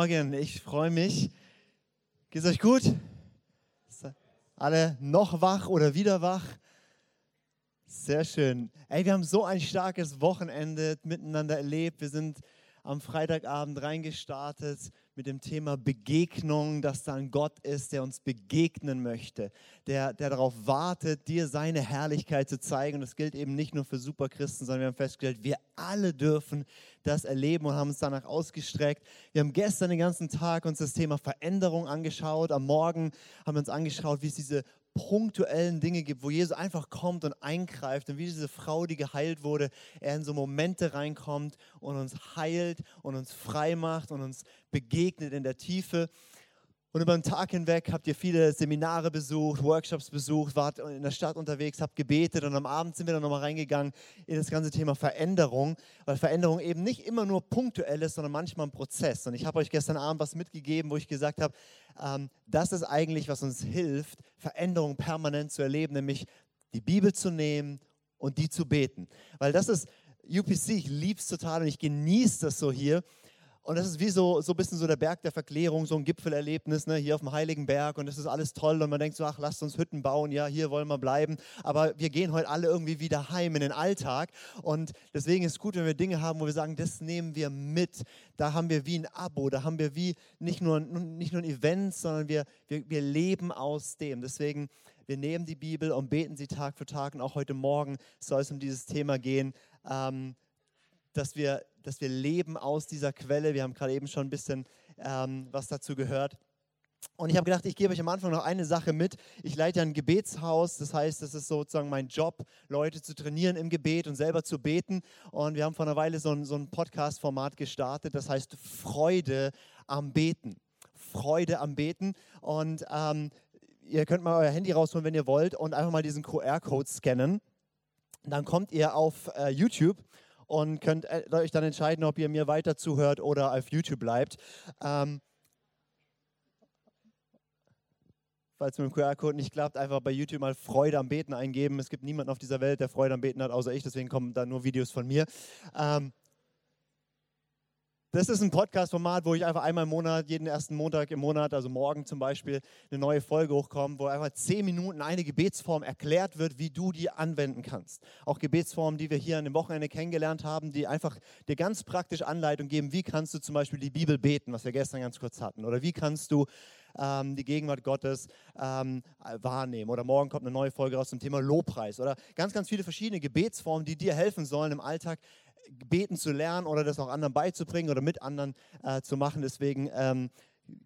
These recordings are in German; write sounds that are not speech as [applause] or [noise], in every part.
Morgen. Ich freue mich. Geht's euch gut? Alle noch wach oder wieder wach? Sehr schön. Ey, wir haben so ein starkes Wochenende miteinander erlebt. Wir sind am Freitagabend reingestartet mit dem Thema Begegnung, dass da ein Gott ist, der uns begegnen möchte, der, der darauf wartet, dir seine Herrlichkeit zu zeigen. Und das gilt eben nicht nur für Superchristen, sondern wir haben festgestellt, wir alle dürfen das erleben und haben uns danach ausgestreckt. Wir haben gestern den ganzen Tag uns das Thema Veränderung angeschaut. Am Morgen haben wir uns angeschaut, wie es diese punktuellen Dinge gibt, wo Jesus einfach kommt und eingreift und wie diese Frau, die geheilt wurde, er in so Momente reinkommt und uns heilt und uns frei macht und uns begegnet in der Tiefe. Und über den Tag hinweg habt ihr viele Seminare besucht, Workshops besucht, wart in der Stadt unterwegs, habt gebetet und am Abend sind wir dann nochmal reingegangen in das ganze Thema Veränderung, weil Veränderung eben nicht immer nur punktuell ist, sondern manchmal ein Prozess. Und ich habe euch gestern Abend was mitgegeben, wo ich gesagt habe, ähm, das ist eigentlich, was uns hilft, Veränderung permanent zu erleben, nämlich die Bibel zu nehmen und die zu beten. Weil das ist UPC, ich liebe es total und ich genieße das so hier und das ist wie so, so ein bisschen so der Berg der Verklärung, so ein Gipfelerlebnis ne, hier auf dem Heiligen Berg. Und das ist alles toll. Und man denkt so, ach, lasst uns Hütten bauen. Ja, hier wollen wir bleiben. Aber wir gehen heute alle irgendwie wieder heim in den Alltag. Und deswegen ist es gut, wenn wir Dinge haben, wo wir sagen, das nehmen wir mit. Da haben wir wie ein Abo. Da haben wir wie nicht nur, nicht nur ein Event, sondern wir, wir, wir leben aus dem. Deswegen, wir nehmen die Bibel und beten sie Tag für Tag. Und auch heute Morgen soll es um dieses Thema gehen. Ähm, dass wir, dass wir leben aus dieser Quelle. Wir haben gerade eben schon ein bisschen ähm, was dazu gehört. Und ich habe gedacht, ich gebe euch am Anfang noch eine Sache mit. Ich leite ein Gebetshaus, das heißt, das ist sozusagen mein Job, Leute zu trainieren im Gebet und selber zu beten. Und wir haben vor einer Weile so ein, so ein Podcast-Format gestartet, das heißt Freude am Beten. Freude am Beten. Und ähm, ihr könnt mal euer Handy rausholen, wenn ihr wollt, und einfach mal diesen QR-Code scannen. Dann kommt ihr auf äh, YouTube und könnt äh, euch dann entscheiden, ob ihr mir weiter zuhört oder auf YouTube bleibt. Ähm, falls mit dem QR-Code nicht klappt, einfach bei YouTube mal Freude am Beten eingeben. Es gibt niemanden auf dieser Welt, der Freude am Beten hat, außer ich, deswegen kommen da nur Videos von mir. Ähm, das ist ein Podcast-Format, wo ich einfach einmal im Monat, jeden ersten Montag im Monat, also morgen zum Beispiel, eine neue Folge hochkommt, wo einfach zehn Minuten eine Gebetsform erklärt wird, wie du die anwenden kannst. Auch Gebetsformen, die wir hier an dem Wochenende kennengelernt haben, die einfach dir ganz praktisch Anleitung geben, wie kannst du zum Beispiel die Bibel beten, was wir gestern ganz kurz hatten, oder wie kannst du ähm, die Gegenwart Gottes ähm, wahrnehmen. Oder morgen kommt eine neue Folge raus zum Thema Lobpreis. Oder ganz, ganz viele verschiedene Gebetsformen, die dir helfen sollen im Alltag beten zu lernen oder das auch anderen beizubringen oder mit anderen äh, zu machen. Deswegen ähm,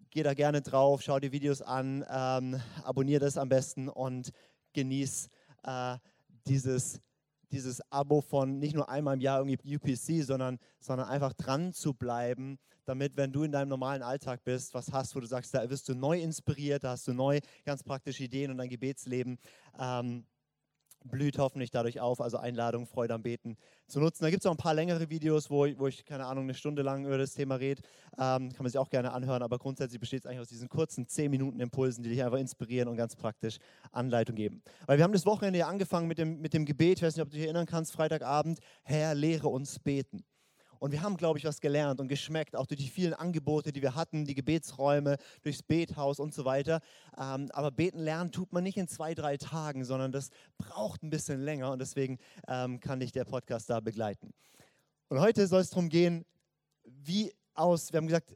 geh da gerne drauf, schau die Videos an, ähm, abonniere das am besten und genieß äh, dieses, dieses Abo von nicht nur einmal im Jahr irgendwie UPC, sondern, sondern einfach dran zu bleiben, damit, wenn du in deinem normalen Alltag bist, was hast, wo du sagst, da wirst du neu inspiriert, da hast du neu ganz praktische Ideen und dein Gebetsleben. Ähm, blüht hoffentlich dadurch auf. Also Einladung, Freude am Beten zu nutzen. Da gibt es auch ein paar längere Videos, wo, wo ich, keine Ahnung, eine Stunde lang über das Thema rede. Ähm, kann man sich auch gerne anhören, aber grundsätzlich besteht es eigentlich aus diesen kurzen 10 Minuten Impulsen, die dich einfach inspirieren und ganz praktisch Anleitung geben. Weil wir haben das Wochenende ja angefangen mit dem, mit dem Gebet, ich weiß nicht, ob du dich erinnern kannst, Freitagabend, Herr, lehre uns beten. Und wir haben, glaube ich, was gelernt und geschmeckt, auch durch die vielen Angebote, die wir hatten, die Gebetsräume, durchs Bethaus und so weiter. Ähm, aber beten lernen tut man nicht in zwei, drei Tagen, sondern das braucht ein bisschen länger und deswegen ähm, kann dich der Podcast da begleiten. Und heute soll es darum gehen, wie aus, wir haben gesagt,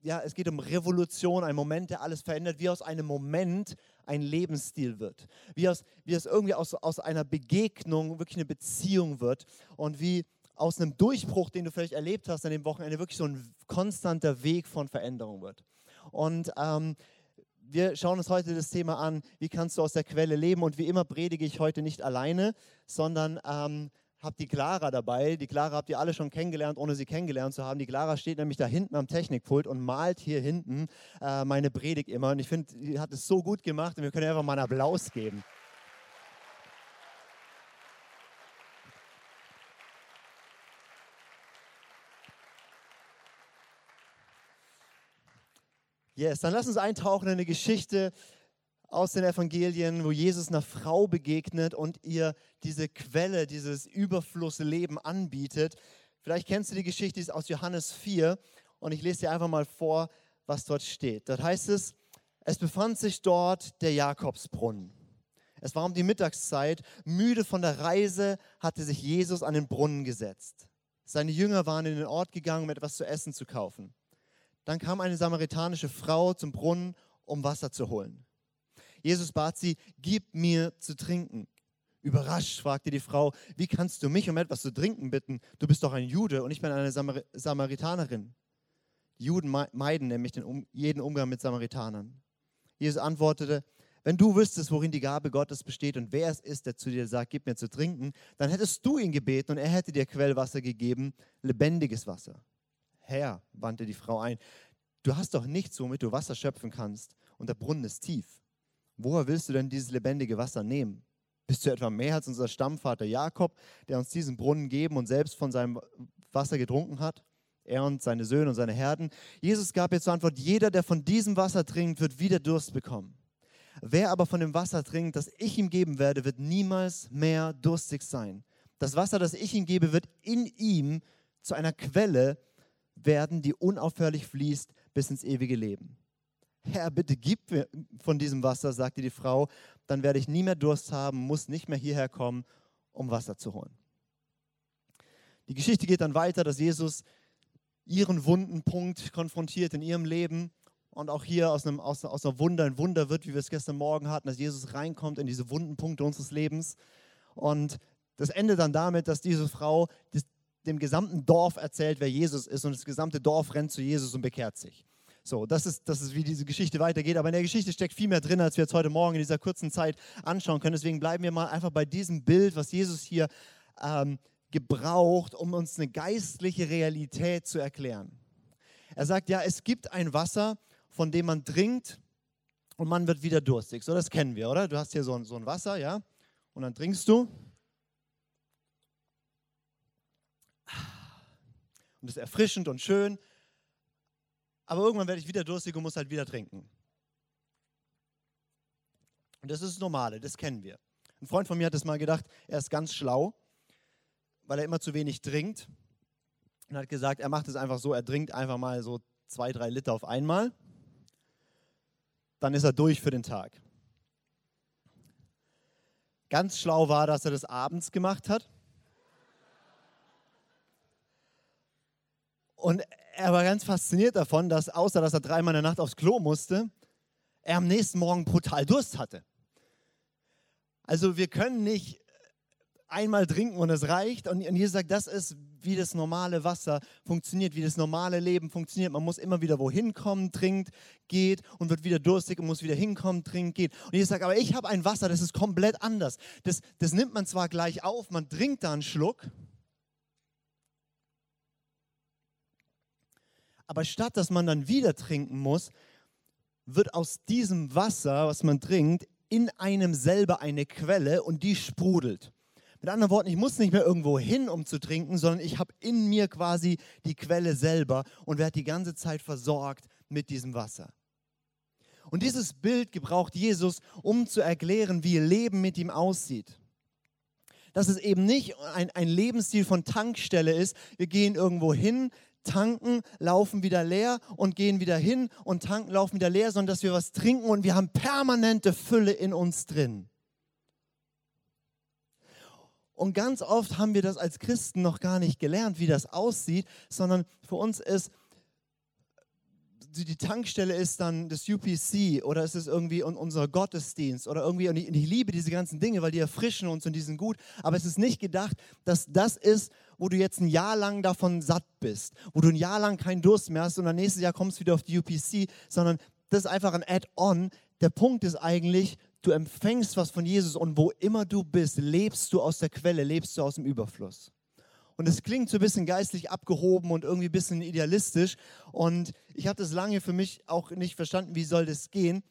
ja, es geht um Revolution, ein Moment, der alles verändert, wie aus einem Moment ein Lebensstil wird. Wie, aus, wie es irgendwie aus, aus einer Begegnung wirklich eine Beziehung wird und wie aus einem Durchbruch, den du vielleicht erlebt hast an dem Wochenende, wirklich so ein konstanter Weg von Veränderung wird. Und ähm, wir schauen uns heute das Thema an, wie kannst du aus der Quelle leben. Und wie immer predige ich heute nicht alleine, sondern ähm, habe die Clara dabei. Die Clara habt ihr alle schon kennengelernt, ohne sie kennengelernt zu haben. Die Clara steht nämlich da hinten am Technikpult und malt hier hinten äh, meine Predigt immer. Und ich finde, sie hat es so gut gemacht und wir können einfach mal einen Applaus geben. Yes, dann lass uns eintauchen in eine Geschichte aus den Evangelien, wo Jesus einer Frau begegnet und ihr diese Quelle, dieses Überflussleben anbietet. Vielleicht kennst du die Geschichte, die ist aus Johannes 4 und ich lese dir einfach mal vor, was dort steht. Dort heißt es, es befand sich dort der Jakobsbrunnen. Es war um die Mittagszeit, müde von der Reise hatte sich Jesus an den Brunnen gesetzt. Seine Jünger waren in den Ort gegangen, um etwas zu essen zu kaufen. Dann kam eine samaritanische Frau zum Brunnen, um Wasser zu holen. Jesus bat sie, gib mir zu trinken. Überrascht fragte die Frau, wie kannst du mich um etwas zu trinken bitten? Du bist doch ein Jude und ich bin eine Samar Samaritanerin. Juden meiden nämlich den, jeden Umgang mit Samaritanern. Jesus antwortete, wenn du wüsstest, worin die Gabe Gottes besteht und wer es ist, der zu dir sagt, gib mir zu trinken, dann hättest du ihn gebeten und er hätte dir Quellwasser gegeben, lebendiges Wasser. Herr, wandte die Frau ein, du hast doch nichts, womit du Wasser schöpfen kannst, und der Brunnen ist tief. Woher willst du denn dieses lebendige Wasser nehmen? Bist du etwa mehr als unser Stammvater Jakob, der uns diesen Brunnen gegeben und selbst von seinem Wasser getrunken hat? Er und seine Söhne und seine Herden. Jesus gab jetzt zur Antwort, jeder, der von diesem Wasser trinkt, wird wieder Durst bekommen. Wer aber von dem Wasser trinkt, das ich ihm geben werde, wird niemals mehr durstig sein. Das Wasser, das ich ihm gebe, wird in ihm zu einer Quelle werden, die unaufhörlich fließt bis ins ewige Leben. Herr, bitte gib mir von diesem Wasser, sagte die Frau, dann werde ich nie mehr Durst haben, muss nicht mehr hierher kommen, um Wasser zu holen. Die Geschichte geht dann weiter, dass Jesus ihren wunden Punkt konfrontiert in ihrem Leben und auch hier aus, einem, aus, aus einer Wunder ein Wunder wird, wie wir es gestern Morgen hatten, dass Jesus reinkommt in diese wunden Punkte unseres Lebens. Und das endet dann damit, dass diese Frau dem gesamten Dorf erzählt, wer Jesus ist und das gesamte Dorf rennt zu Jesus und bekehrt sich. So, das ist, das ist, wie diese Geschichte weitergeht. Aber in der Geschichte steckt viel mehr drin, als wir jetzt heute Morgen in dieser kurzen Zeit anschauen können. Deswegen bleiben wir mal einfach bei diesem Bild, was Jesus hier ähm, gebraucht, um uns eine geistliche Realität zu erklären. Er sagt, ja, es gibt ein Wasser, von dem man trinkt und man wird wieder durstig. So, das kennen wir, oder? Du hast hier so ein, so ein Wasser, ja, und dann trinkst du und es ist erfrischend und schön. Aber irgendwann werde ich wieder durstig und muss halt wieder trinken. Und das ist das Normale, das kennen wir. Ein Freund von mir hat das mal gedacht, er ist ganz schlau, weil er immer zu wenig trinkt. Und hat gesagt, er macht es einfach so, er trinkt einfach mal so zwei, drei Liter auf einmal. Dann ist er durch für den Tag. Ganz schlau war, dass er das abends gemacht hat. Und er war ganz fasziniert davon, dass außer dass er dreimal in der Nacht aufs Klo musste, er am nächsten Morgen brutal Durst hatte. Also wir können nicht einmal trinken und es reicht. Und Jesus sagt, das ist, wie das normale Wasser funktioniert, wie das normale Leben funktioniert. Man muss immer wieder wohin kommen, trinkt, geht und wird wieder durstig und muss wieder hinkommen, trinkt, geht. Und Jesus sagt, aber ich habe ein Wasser, das ist komplett anders. Das, das nimmt man zwar gleich auf, man trinkt da einen Schluck, Aber statt dass man dann wieder trinken muss, wird aus diesem Wasser, was man trinkt, in einem selber eine Quelle und die sprudelt. Mit anderen Worten, ich muss nicht mehr irgendwo hin, um zu trinken, sondern ich habe in mir quasi die Quelle selber und werde die ganze Zeit versorgt mit diesem Wasser. Und dieses Bild gebraucht Jesus, um zu erklären, wie Leben mit ihm aussieht. Dass es eben nicht ein, ein Lebensstil von Tankstelle ist, wir gehen irgendwo hin, tanken, laufen wieder leer und gehen wieder hin und tanken, laufen wieder leer, sondern dass wir was trinken und wir haben permanente Fülle in uns drin. Und ganz oft haben wir das als Christen noch gar nicht gelernt, wie das aussieht, sondern für uns ist die Tankstelle ist dann das UPC oder ist es irgendwie unser Gottesdienst oder irgendwie, und ich, und ich liebe diese ganzen Dinge, weil die erfrischen uns und die sind gut, aber es ist nicht gedacht, dass das ist, wo du jetzt ein Jahr lang davon satt bist, wo du ein Jahr lang keinen Durst mehr hast und dann nächstes Jahr kommst du wieder auf die UPC, sondern das ist einfach ein Add-on. der Punkt ist eigentlich, du empfängst was von Jesus und wo immer du bist, lebst du aus der Quelle, lebst du aus dem Überfluss. Und es klingt so ein bisschen geistlich abgehoben und irgendwie ein bisschen idealistisch. Und ich habe das lange für mich auch nicht verstanden, wie soll das gehen.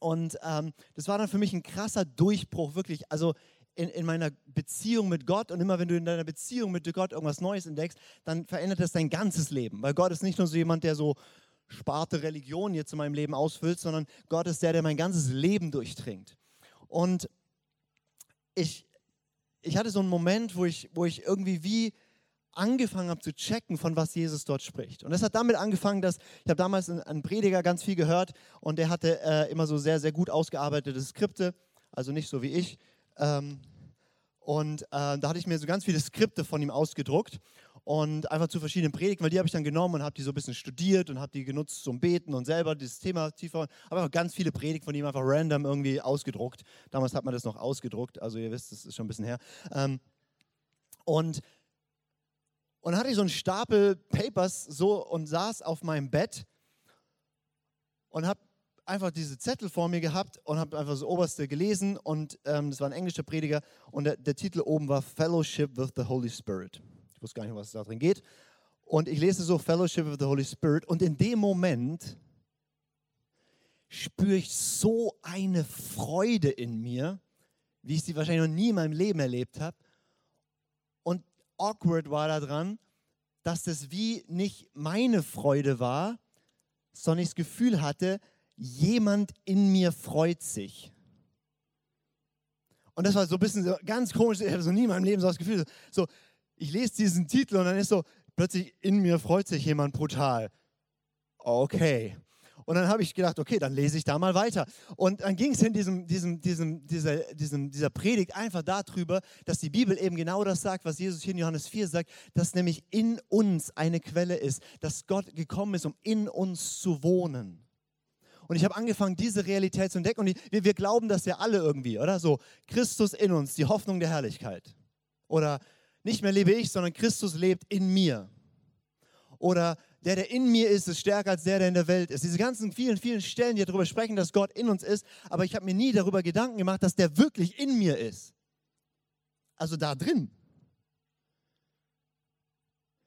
Und ähm, das war dann für mich ein krasser Durchbruch, wirklich. Also in, in meiner Beziehung mit Gott und immer wenn du in deiner Beziehung mit Gott irgendwas Neues entdeckst, dann verändert das dein ganzes Leben. Weil Gott ist nicht nur so jemand, der so Sparte Religion jetzt in meinem Leben ausfüllt, sondern Gott ist der, der mein ganzes Leben durchdringt. Und ich, ich hatte so einen Moment, wo ich, wo ich irgendwie wie angefangen habe zu checken, von was Jesus dort spricht. Und das hat damit angefangen, dass ich habe damals einen Prediger ganz viel gehört und der hatte äh, immer so sehr, sehr gut ausgearbeitete Skripte, also nicht so wie ich, ähm, und äh, da hatte ich mir so ganz viele Skripte von ihm ausgedruckt und einfach zu verschiedenen Predigten, weil die habe ich dann genommen und habe die so ein bisschen studiert und habe die genutzt zum Beten und selber dieses Thema tiefer. Aber einfach ganz viele Predigten von ihm einfach random irgendwie ausgedruckt. Damals hat man das noch ausgedruckt, also ihr wisst, das ist schon ein bisschen her. Ähm, und und dann hatte ich so einen Stapel Papers so und saß auf meinem Bett und habe einfach diese Zettel vor mir gehabt und habe einfach das Oberste gelesen und ähm, das war ein englischer Prediger und der, der, Titel oben war Fellowship with the Holy Spirit. Wusste gar nicht, was da drin geht. Und ich lese so Fellowship with the Holy Spirit und in dem Moment spüre ich so eine Freude in mir, wie ich sie wahrscheinlich noch nie in meinem Leben erlebt habe. Und awkward war daran, dass das wie nicht meine Freude war, sondern ich das Gefühl hatte, jemand in mir freut sich. Und das war so ein bisschen ganz komisch, ich hatte so nie in meinem Leben so das Gefühl, so, ich lese diesen Titel und dann ist so, plötzlich in mir freut sich jemand brutal. Okay. Und dann habe ich gedacht, okay, dann lese ich da mal weiter. Und dann ging es in diesem, diesem, diesem, dieser, diesem, dieser Predigt einfach darüber, dass die Bibel eben genau das sagt, was Jesus hier in Johannes 4 sagt, dass nämlich in uns eine Quelle ist, dass Gott gekommen ist, um in uns zu wohnen. Und ich habe angefangen, diese Realität zu entdecken. Und wir, wir glauben das ja alle irgendwie, oder? So, Christus in uns, die Hoffnung der Herrlichkeit. Oder nicht mehr lebe ich, sondern Christus lebt in mir. Oder der, der in mir ist, ist stärker als der, der in der Welt ist. Diese ganzen vielen, vielen Stellen, die darüber sprechen, dass Gott in uns ist. Aber ich habe mir nie darüber Gedanken gemacht, dass der wirklich in mir ist. Also da drin.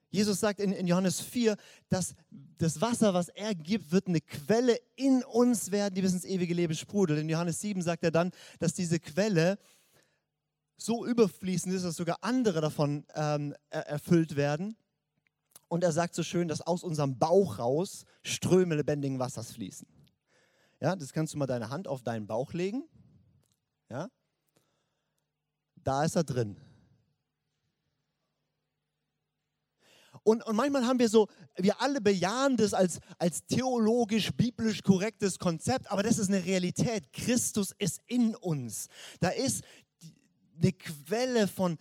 Jesus sagt in, in, Johannes 4, dass das Wasser, was er gibt, wird eine Quelle in uns werden, die bis ins ewige Leben sprudelt. In Johannes 7 sagt er dann, dass diese Quelle so überfließend ist, dass sogar andere davon ähm, erfüllt werden. Und er sagt so schön, dass aus unserem Bauch raus Ströme lebendigen Wassers fließen. Ja, das kannst du mal deine Hand auf deinen Bauch legen. Ja, da ist er drin. Und, und manchmal haben wir so, wir alle bejahen das als, als theologisch, biblisch korrektes Konzept, aber das ist eine Realität. Christus ist in uns. Da ist eine Quelle von,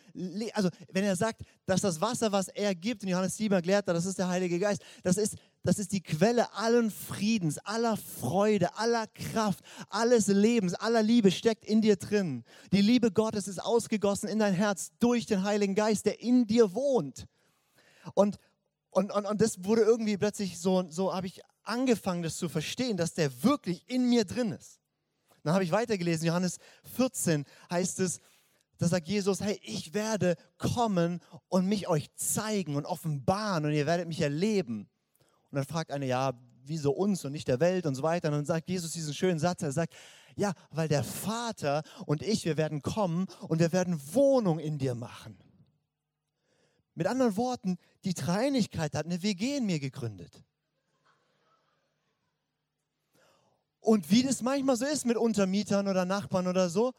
also wenn er sagt, dass das Wasser, was er gibt, in Johannes 7 erklärt, das ist der Heilige Geist, das ist, das ist die Quelle allen Friedens, aller Freude, aller Kraft, alles Lebens, aller Liebe steckt in dir drin. Die Liebe Gottes ist ausgegossen in dein Herz durch den Heiligen Geist, der in dir wohnt. Und, und, und, und das wurde irgendwie plötzlich so, so habe ich angefangen, das zu verstehen, dass der wirklich in mir drin ist. Dann habe ich weitergelesen, Johannes 14 heißt es, da sagt Jesus, hey, ich werde kommen und mich euch zeigen und offenbaren und ihr werdet mich erleben. Und dann fragt einer, ja, wieso uns und nicht der Welt und so weiter. Und dann sagt Jesus diesen schönen Satz, er sagt, ja, weil der Vater und ich, wir werden kommen und wir werden Wohnung in dir machen. Mit anderen Worten, die Dreinigkeit hat eine WG in mir gegründet. Und wie das manchmal so ist mit Untermietern oder Nachbarn oder so,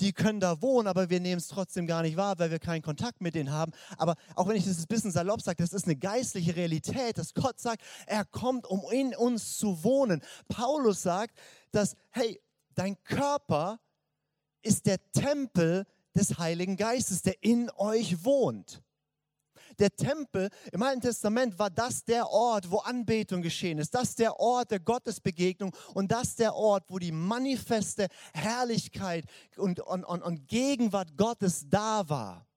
die können da wohnen, aber wir nehmen es trotzdem gar nicht wahr, weil wir keinen Kontakt mit denen haben. Aber auch wenn ich das ein bisschen salopp sage, das ist eine geistliche Realität, dass Gott sagt, er kommt, um in uns zu wohnen. Paulus sagt, dass, hey, dein Körper ist der Tempel des Heiligen Geistes, der in euch wohnt. Der Tempel im Alten Testament war das der Ort, wo Anbetung geschehen ist. Das der Ort der Gottesbegegnung und das der Ort, wo die manifeste Herrlichkeit und, und, und, und Gegenwart Gottes da war.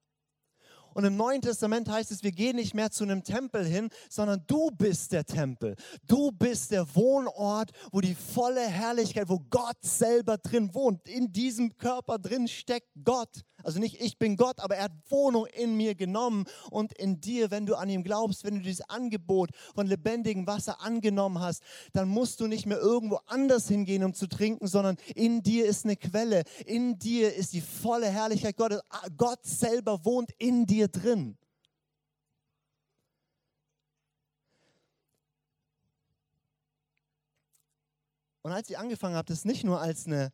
Und im Neuen Testament heißt es, wir gehen nicht mehr zu einem Tempel hin, sondern du bist der Tempel. Du bist der Wohnort, wo die volle Herrlichkeit, wo Gott selber drin wohnt. In diesem Körper drin steckt Gott. Also nicht ich bin Gott, aber er hat Wohnung in mir genommen und in dir, wenn du an ihm glaubst, wenn du dieses Angebot von lebendigem Wasser angenommen hast, dann musst du nicht mehr irgendwo anders hingehen, um zu trinken, sondern in dir ist eine Quelle. In dir ist die volle Herrlichkeit Gottes. Gott selber wohnt in dir dir drin. Und als ich angefangen habe, das nicht nur als eine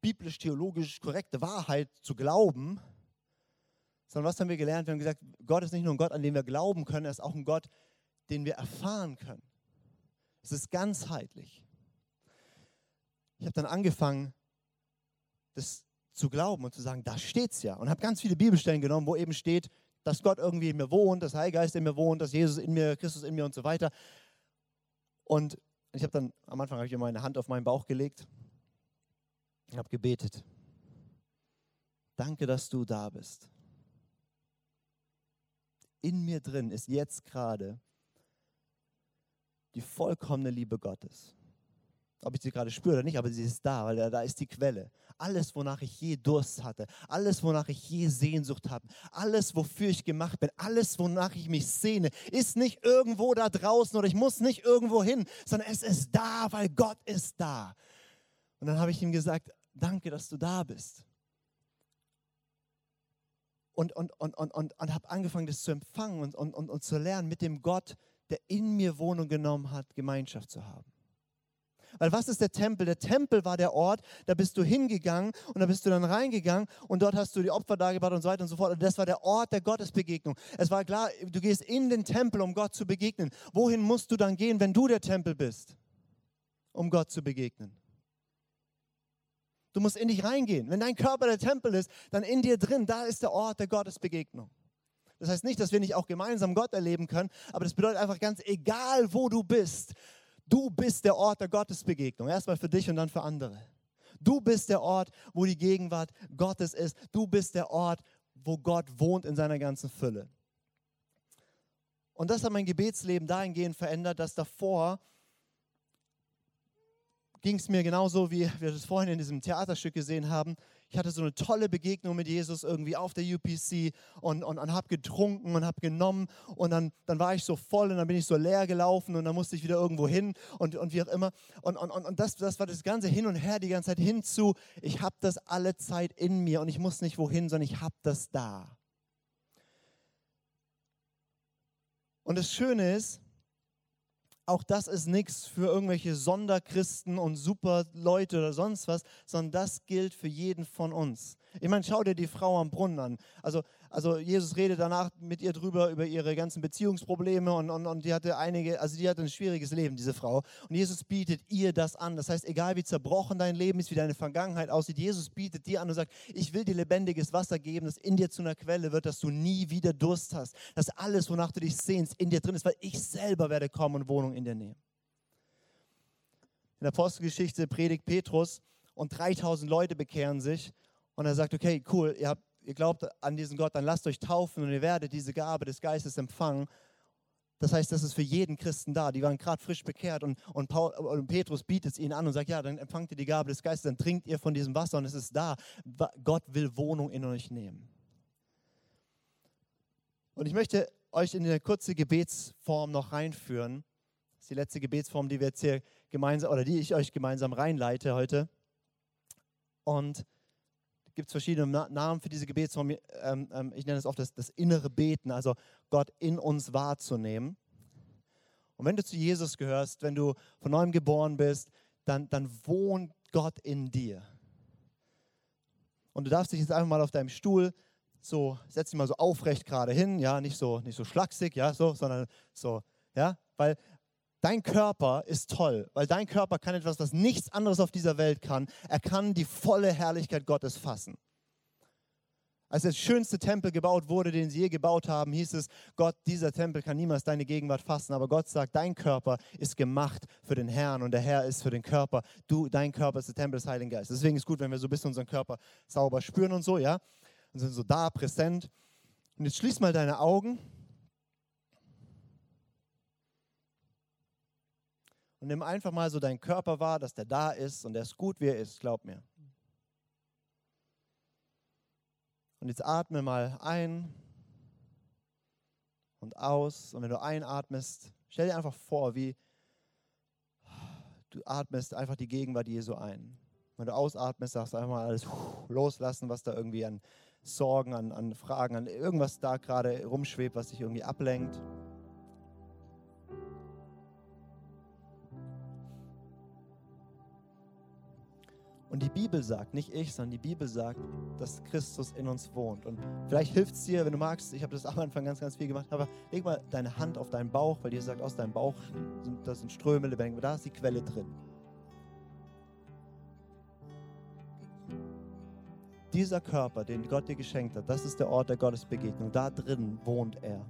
biblisch-theologisch korrekte Wahrheit zu glauben, sondern was haben wir gelernt? Wir haben gesagt, Gott ist nicht nur ein Gott, an den wir glauben können, er ist auch ein Gott, den wir erfahren können. Es ist ganzheitlich. Ich habe dann angefangen, das zu glauben und zu sagen, da steht's ja. Und habe ganz viele Bibelstellen genommen, wo eben steht, dass Gott irgendwie in mir wohnt, dass Heilgeist in mir wohnt, dass Jesus in mir, Christus in mir und so weiter. Und ich habe dann, am Anfang habe ich immer meine Hand auf meinen Bauch gelegt und habe gebetet. Danke, dass du da bist. In mir drin ist jetzt gerade die vollkommene Liebe Gottes ob ich sie gerade spüre oder nicht, aber sie ist da, weil da, ist die Quelle. Alles, wonach ich je Durst hatte, alles, wonach ich je Sehnsucht habe, alles, wofür ich gemacht bin, alles, wonach ich mich sehne, ist nicht irgendwo da draußen oder ich muss nicht irgendwo hin, sondern es ist da, weil Gott ist da. Und dann habe ich ihm gesagt, danke, dass du da bist. Und, und, und, und, und, und habe angefangen, das zu empfangen und, und, und, und zu lernen, mit dem Gott, der in mir Wohnung genommen hat, Gemeinschaft zu haben. Weil was ist der Tempel? Der Tempel war der Ort, da bist du hingegangen und da bist du dann reingegangen und dort hast du die Opfer dargebracht und so weiter und so fort. Und das war der Ort der Gottesbegegnung. Es war klar, du gehst in den Tempel, um Gott zu begegnen. Wohin musst du dann gehen, wenn du der Tempel bist, um Gott zu begegnen? Du musst in dich reingehen. Wenn dein Körper der Tempel ist, dann in dir drin, da ist der Ort der Gottesbegegnung. Das heißt nicht, dass wir nicht auch gemeinsam Gott erleben können, aber das bedeutet einfach ganz egal, wo du bist, Du bist der Ort der Gottesbegegnung. Erstmal für dich und dann für andere. Du bist der Ort, wo die Gegenwart Gottes ist. Du bist der Ort, wo Gott wohnt in seiner ganzen Fülle. Und das hat mein Gebetsleben dahingehend verändert, dass davor ging es mir genauso, wie wir das vorhin in diesem Theaterstück gesehen haben. Ich hatte so eine tolle Begegnung mit Jesus irgendwie auf der UPC und, und, und habe getrunken und habe genommen und dann, dann war ich so voll und dann bin ich so leer gelaufen und dann musste ich wieder irgendwo hin und, und wie auch immer. Und, und, und das, das war das ganze Hin und Her, die ganze Zeit hinzu. Ich habe das alle Zeit in mir und ich muss nicht wohin, sondern ich habe das da. Und das Schöne ist, auch das ist nichts für irgendwelche Sonderchristen und Superleute oder sonst was, sondern das gilt für jeden von uns. Ich meine, schau dir die Frau am Brunnen an. Also, also Jesus redet danach mit ihr drüber, über ihre ganzen Beziehungsprobleme und, und, und die hatte einige, also die hatte ein schwieriges Leben, diese Frau. Und Jesus bietet ihr das an. Das heißt, egal wie zerbrochen dein Leben ist, wie deine Vergangenheit aussieht, Jesus bietet dir an und sagt, ich will dir lebendiges Wasser geben, das in dir zu einer Quelle wird, dass du nie wieder Durst hast. Dass alles, wonach du dich sehnst, in dir drin ist, weil ich selber werde kommen und Wohnung in dir nehmen. In der Apostelgeschichte predigt Petrus und 3000 Leute bekehren sich und er sagt, okay, cool, ihr, habt, ihr glaubt an diesen Gott, dann lasst euch taufen und ihr werdet diese Gabe des Geistes empfangen. Das heißt, das ist für jeden Christen da. Die waren gerade frisch bekehrt und, und, Paul, und Petrus bietet es ihnen an und sagt, ja, dann empfangt ihr die Gabe des Geistes, dann trinkt ihr von diesem Wasser und es ist da. Gott will Wohnung in euch nehmen. Und ich möchte euch in eine kurze Gebetsform noch reinführen. Das ist die letzte Gebetsform, die wir jetzt hier gemeinsam oder die ich euch gemeinsam reinleite heute. Und gibt es verschiedene Namen für diese Gebetsform. Ähm, ähm, ich nenne es oft das, das innere Beten, also Gott in uns wahrzunehmen. Und wenn du zu Jesus gehörst, wenn du von neuem geboren bist, dann, dann wohnt Gott in dir. Und du darfst dich jetzt einfach mal auf deinem Stuhl so, setz dich mal so aufrecht gerade hin, ja, nicht so, nicht so schlaksig, ja, so, sondern so, ja, weil Dein Körper ist toll, weil dein Körper kann etwas, was nichts anderes auf dieser Welt kann. Er kann die volle Herrlichkeit Gottes fassen. Als der schönste Tempel gebaut wurde, den sie je gebaut haben, hieß es, Gott, dieser Tempel kann niemals deine Gegenwart fassen. Aber Gott sagt, dein Körper ist gemacht für den Herrn und der Herr ist für den Körper. Du, dein Körper ist der Tempel des Heiligen Geistes. Deswegen ist es gut, wenn wir so ein bisschen unseren Körper sauber spüren und so, ja. Und sind so da, präsent. Und jetzt schließ mal deine Augen. Und nimm einfach mal so deinen Körper wahr, dass der da ist und der ist gut, wie er ist, glaub mir. Und jetzt atme mal ein und aus. Und wenn du einatmest, stell dir einfach vor, wie du atmest einfach die Gegenwart Jesu ein. Wenn du ausatmest, sagst du einfach mal alles loslassen, was da irgendwie an Sorgen, an, an Fragen, an irgendwas da gerade rumschwebt, was dich irgendwie ablenkt. Und die Bibel sagt, nicht ich, sondern die Bibel sagt, dass Christus in uns wohnt. Und vielleicht hilft es dir, wenn du magst, ich habe das am Anfang ganz, ganz viel gemacht, aber leg mal deine Hand auf deinen Bauch, weil dir sagt, aus deinem Bauch sind, das sind Ströme, lebendig, da ist die Quelle drin. Dieser Körper, den Gott dir geschenkt hat, das ist der Ort der Gottesbegegnung. Da drin wohnt er.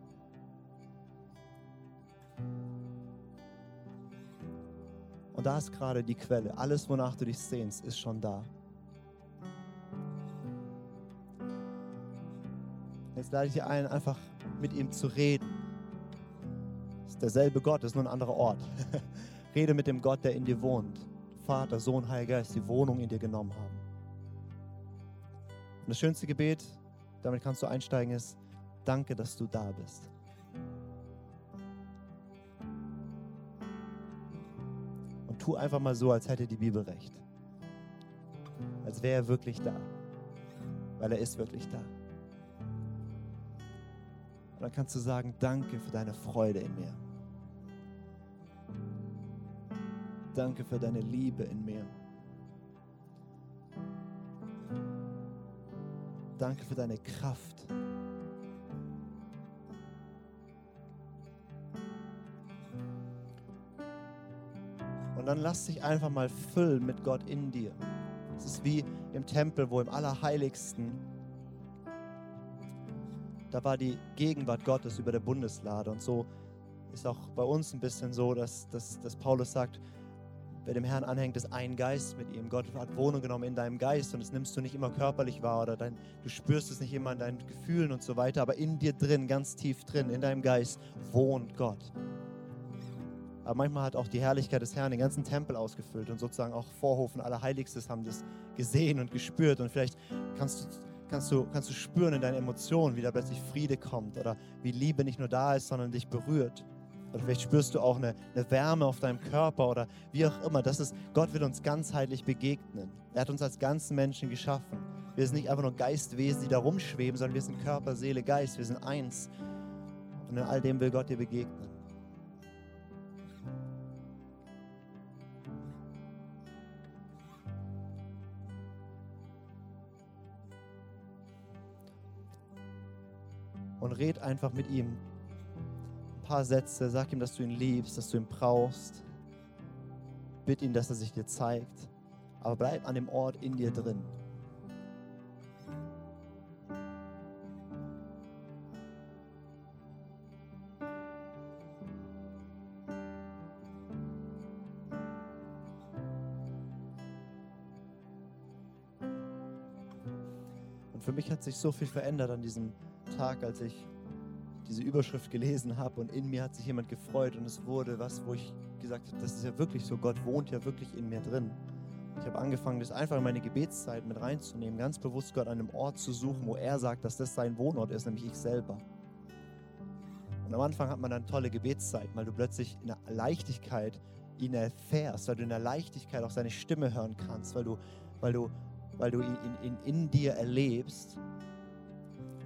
Und da ist gerade die Quelle. Alles, wonach du dich sehnst, ist schon da. Jetzt lade ich dich ein, einfach mit ihm zu reden. Es ist derselbe Gott, es ist nur ein anderer Ort. [laughs] Rede mit dem Gott, der in dir wohnt. Vater, Sohn, Heiliger Geist, die Wohnung in dir genommen haben. Und das schönste Gebet, damit kannst du einsteigen, ist, danke, dass du da bist. Tu einfach mal so, als hätte die Bibel recht. Als wäre er wirklich da. Weil er ist wirklich da. Und dann kannst du sagen, danke für deine Freude in mir. Danke für deine Liebe in mir. Danke für deine Kraft. Und dann lass dich einfach mal füllen mit Gott in dir. Es ist wie im Tempel, wo im Allerheiligsten, da war die Gegenwart Gottes über der Bundeslade. Und so ist auch bei uns ein bisschen so, dass, dass, dass Paulus sagt, wer dem Herrn anhängt, ist ein Geist mit ihm. Gott hat Wohnung genommen in deinem Geist und das nimmst du nicht immer körperlich wahr oder dein, du spürst es nicht immer in deinen Gefühlen und so weiter, aber in dir drin, ganz tief drin, in deinem Geist wohnt Gott. Aber manchmal hat auch die Herrlichkeit des Herrn den ganzen Tempel ausgefüllt und sozusagen auch Vorhof und Allerheiligstes haben das gesehen und gespürt. Und vielleicht kannst du, kannst du, kannst du spüren in deinen Emotionen, wie da plötzlich Friede kommt oder wie Liebe nicht nur da ist, sondern dich berührt. Oder vielleicht spürst du auch eine, eine Wärme auf deinem Körper oder wie auch immer. Das ist, Gott wird uns ganzheitlich begegnen. Er hat uns als ganzen Menschen geschaffen. Wir sind nicht einfach nur Geistwesen, die da rumschweben, sondern wir sind Körper, Seele, Geist. Wir sind eins. Und in all dem will Gott dir begegnen. Und red einfach mit ihm. Ein paar Sätze, sag ihm, dass du ihn liebst, dass du ihn brauchst. Bitt ihn, dass er sich dir zeigt. Aber bleib an dem Ort in dir drin. Und für mich hat sich so viel verändert an diesem Tag, als ich diese Überschrift gelesen habe und in mir hat sich jemand gefreut und es wurde was, wo ich gesagt habe, das ist ja wirklich so, Gott wohnt ja wirklich in mir drin. Ich habe angefangen, das einfach in meine Gebetszeit mit reinzunehmen, ganz bewusst Gott an einem Ort zu suchen, wo er sagt, dass das sein Wohnort ist, nämlich ich selber. Und am Anfang hat man dann tolle Gebetszeit, weil du plötzlich in der Leichtigkeit ihn erfährst, weil du in der Leichtigkeit auch seine Stimme hören kannst, weil du, weil du, weil du ihn in, in, in dir erlebst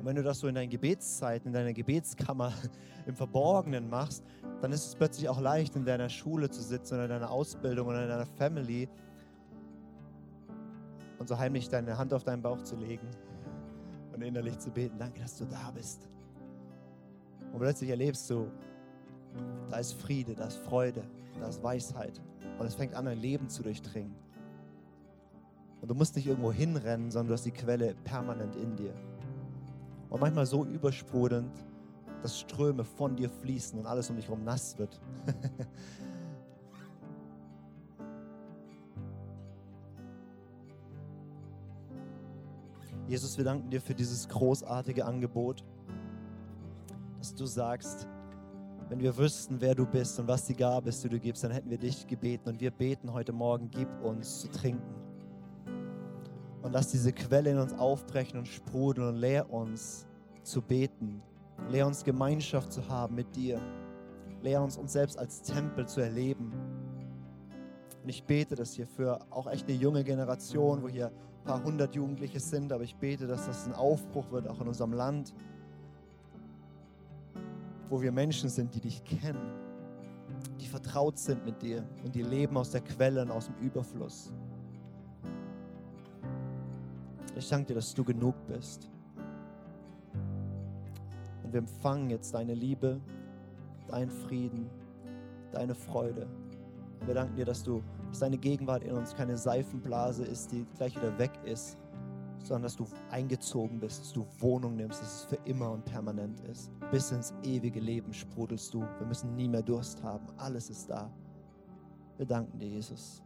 wenn du das so in deinen Gebetszeiten, in deiner Gebetskammer [laughs] im Verborgenen machst, dann ist es plötzlich auch leicht, in deiner Schule zu sitzen oder in deiner Ausbildung oder in deiner Family und so heimlich deine Hand auf deinen Bauch zu legen und innerlich zu beten, danke, dass du da bist. Und plötzlich erlebst du, da ist Friede, da ist Freude, da ist Weisheit. Und es fängt an, dein Leben zu durchdringen. Und du musst nicht irgendwo hinrennen, sondern du hast die Quelle permanent in dir und manchmal so übersprudelnd, dass Ströme von dir fließen und alles um dich herum nass wird. [laughs] Jesus, wir danken dir für dieses großartige Angebot. dass du sagst, wenn wir wüssten, wer du bist und was die Gabe ist, die du gibst, dann hätten wir dich gebeten. Und wir beten heute Morgen, gib uns zu trinken. Und lass diese Quelle in uns aufbrechen und sprudeln und lehr uns zu beten. Lehr uns Gemeinschaft zu haben mit dir. Lehr uns, uns selbst als Tempel zu erleben. Und ich bete das hier für auch echt eine junge Generation, wo hier ein paar hundert Jugendliche sind, aber ich bete, dass das ein Aufbruch wird, auch in unserem Land wo wir Menschen sind, die dich kennen, die vertraut sind mit dir und die leben aus der Quelle und aus dem Überfluss. Ich danke dir, dass du genug bist. Und wir empfangen jetzt deine Liebe, deinen Frieden, deine Freude. Wir danken dir, dass du, dass deine Gegenwart in uns keine Seifenblase ist, die gleich wieder weg ist, sondern dass du eingezogen bist, dass du Wohnung nimmst, dass es für immer und permanent ist. Bis ins ewige Leben sprudelst du. Wir müssen nie mehr Durst haben. Alles ist da. Wir danken dir, Jesus.